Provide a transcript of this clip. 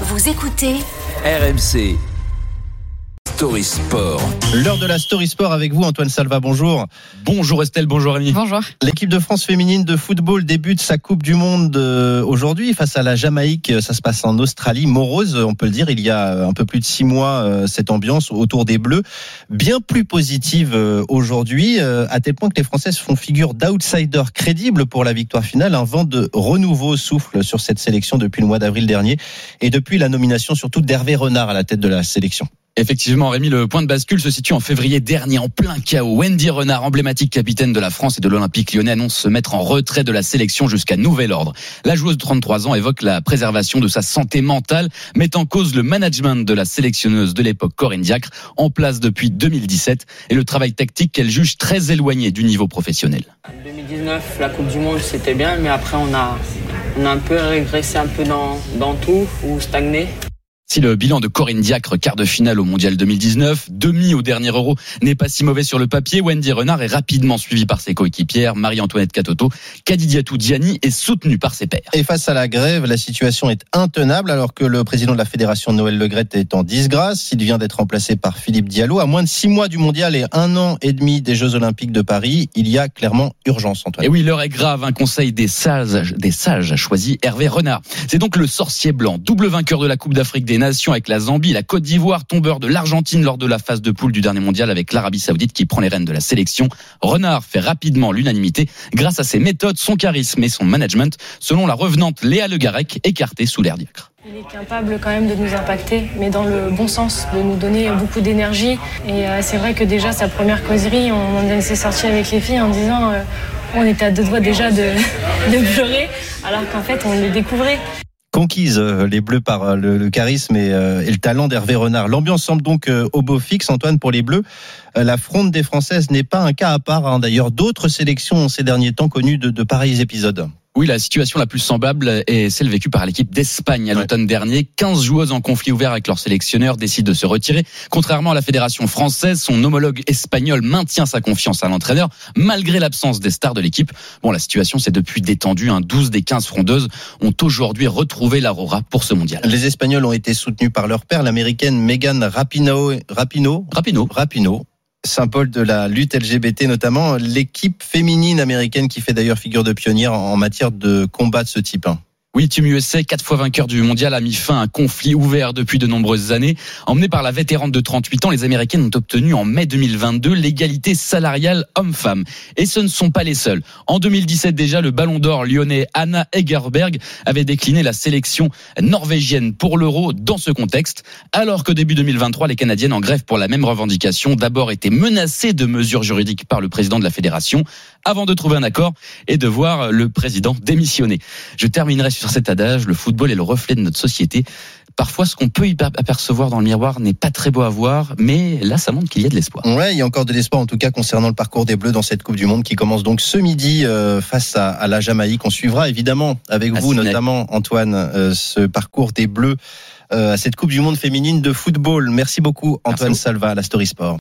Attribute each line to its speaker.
Speaker 1: Vous écoutez
Speaker 2: RMC. Story Sport.
Speaker 3: L'heure de la Story Sport avec vous, Antoine Salva. Bonjour.
Speaker 4: Bonjour Estelle, bonjour Rémi.
Speaker 5: Bonjour.
Speaker 3: L'équipe de France féminine de football débute sa Coupe du Monde euh, aujourd'hui face à la Jamaïque. Ça se passe en Australie, morose, on peut le dire. Il y a un peu plus de six mois, euh, cette ambiance autour des Bleus, bien plus positive euh, aujourd'hui, à tel point que les Françaises font figure d'outsiders crédibles pour la victoire finale. Un vent de renouveau souffle sur cette sélection depuis le mois d'avril dernier et depuis la nomination surtout d'Hervé Renard à la tête de la sélection.
Speaker 4: Effectivement, Rémi, le point de bascule se situe en février dernier, en plein chaos. Wendy Renard, emblématique capitaine de la France et de l'Olympique lyonnais, annonce se mettre en retrait de la sélection jusqu'à nouvel ordre. La joueuse de 33 ans évoque la préservation de sa santé mentale, met en cause le management de la sélectionneuse de l'époque, Corinne Diacre, en place depuis 2017, et le travail tactique qu'elle juge très éloigné du niveau professionnel.
Speaker 6: En 2019, la Coupe du Monde, c'était bien, mais après, on a, on a un peu régressé un peu dans, dans tout, ou stagné.
Speaker 4: Si le bilan de Corinne Diacre, quart de finale au Mondial 2019, demi au dernier Euro, n'est pas si mauvais sur le papier, Wendy Renard est rapidement suivie par ses coéquipières, Marie-Antoinette Katoto, Kadidiatou Diani est soutenue par ses pairs.
Speaker 3: Et face à la grève, la situation est intenable alors que le président de la fédération Noël Legrette est en disgrâce. Il vient d'être remplacé par Philippe Diallo. À moins de six mois du Mondial et un an et demi des Jeux Olympiques de Paris, il y a clairement urgence, Antoine.
Speaker 4: Et oui, l'heure est grave. Un conseil des sages, des sages a choisi Hervé Renard. C'est donc le sorcier blanc, double vainqueur de la Coupe d'Afrique des Nations avec la Zambie, la Côte d'Ivoire, tombeur de l'Argentine lors de la phase de poule du dernier mondial avec l'Arabie Saoudite qui prend les rênes de la sélection. Renard fait rapidement l'unanimité grâce à ses méthodes, son charisme et son management, selon la revenante Léa Le Garec, écartée sous l'air diacre.
Speaker 5: Il est capable quand même de nous impacter, mais dans le bon sens, de nous donner beaucoup d'énergie. Et euh, c'est vrai que déjà, sa première causerie, on, s'est sorti avec les filles en disant euh, on était à deux doigts déjà de pleurer, alors qu'en fait, on les découvrait
Speaker 3: conquise euh, les Bleus par euh, le, charisme euh, et, le talent d'Hervé Renard. L'ambiance semble donc au beau fixe, Antoine, pour les Bleus. La fronde des Françaises n'est pas un cas à part. Hein. D'ailleurs, d'autres sélections ont ces derniers temps connu de pareils épisodes.
Speaker 4: Oui, la situation la plus semblable est celle vécue par l'équipe d'Espagne à l'automne dernier. 15 joueuses en conflit ouvert avec leur sélectionneur décident de se retirer. Contrairement à la fédération française, son homologue espagnol maintient sa confiance à l'entraîneur malgré l'absence des stars de l'équipe. Bon, la situation s'est depuis détendue. Un 12 des 15 frondeuses ont aujourd'hui retrouvé l'aurora pour ce mondial.
Speaker 3: Les Espagnols ont été soutenus par leur père, l'américaine Megan Rapinoe, Rapino,
Speaker 4: Rapino,
Speaker 3: Rapino, symbole de la lutte LGBT notamment, l'équipe féminine américaine qui fait d'ailleurs figure de pionnière en matière de combat de ce type.
Speaker 4: Oui, Team USA, quatre fois vainqueur du mondial, a mis fin à un conflit ouvert depuis de nombreuses années. Emmené par la vétérante de 38 ans, les Américaines ont obtenu en mai 2022 l'égalité salariale homme-femme. Et ce ne sont pas les seuls. En 2017 déjà, le ballon d'or lyonnais Anna Egerberg avait décliné la sélection norvégienne pour l'euro dans ce contexte. Alors que début 2023, les Canadiennes en grève pour la même revendication d'abord étaient menacées de mesures juridiques par le président de la fédération avant de trouver un accord et de voir le président démissionner. Je terminerai sur cet adage, le football est le reflet de notre société. Parfois, ce qu'on peut y apercevoir dans le miroir n'est pas très beau à voir, mais là, ça montre qu'il y a de l'espoir.
Speaker 3: Ouais, il y a encore de l'espoir, en tout cas, concernant le parcours des Bleus dans cette Coupe du Monde qui commence donc ce midi euh, face à, la Jamaïque. On suivra évidemment avec vous, notamment Antoine, euh, ce parcours des Bleus euh, à cette Coupe du Monde féminine de football. Merci beaucoup, Antoine Salva, à la Story Sport.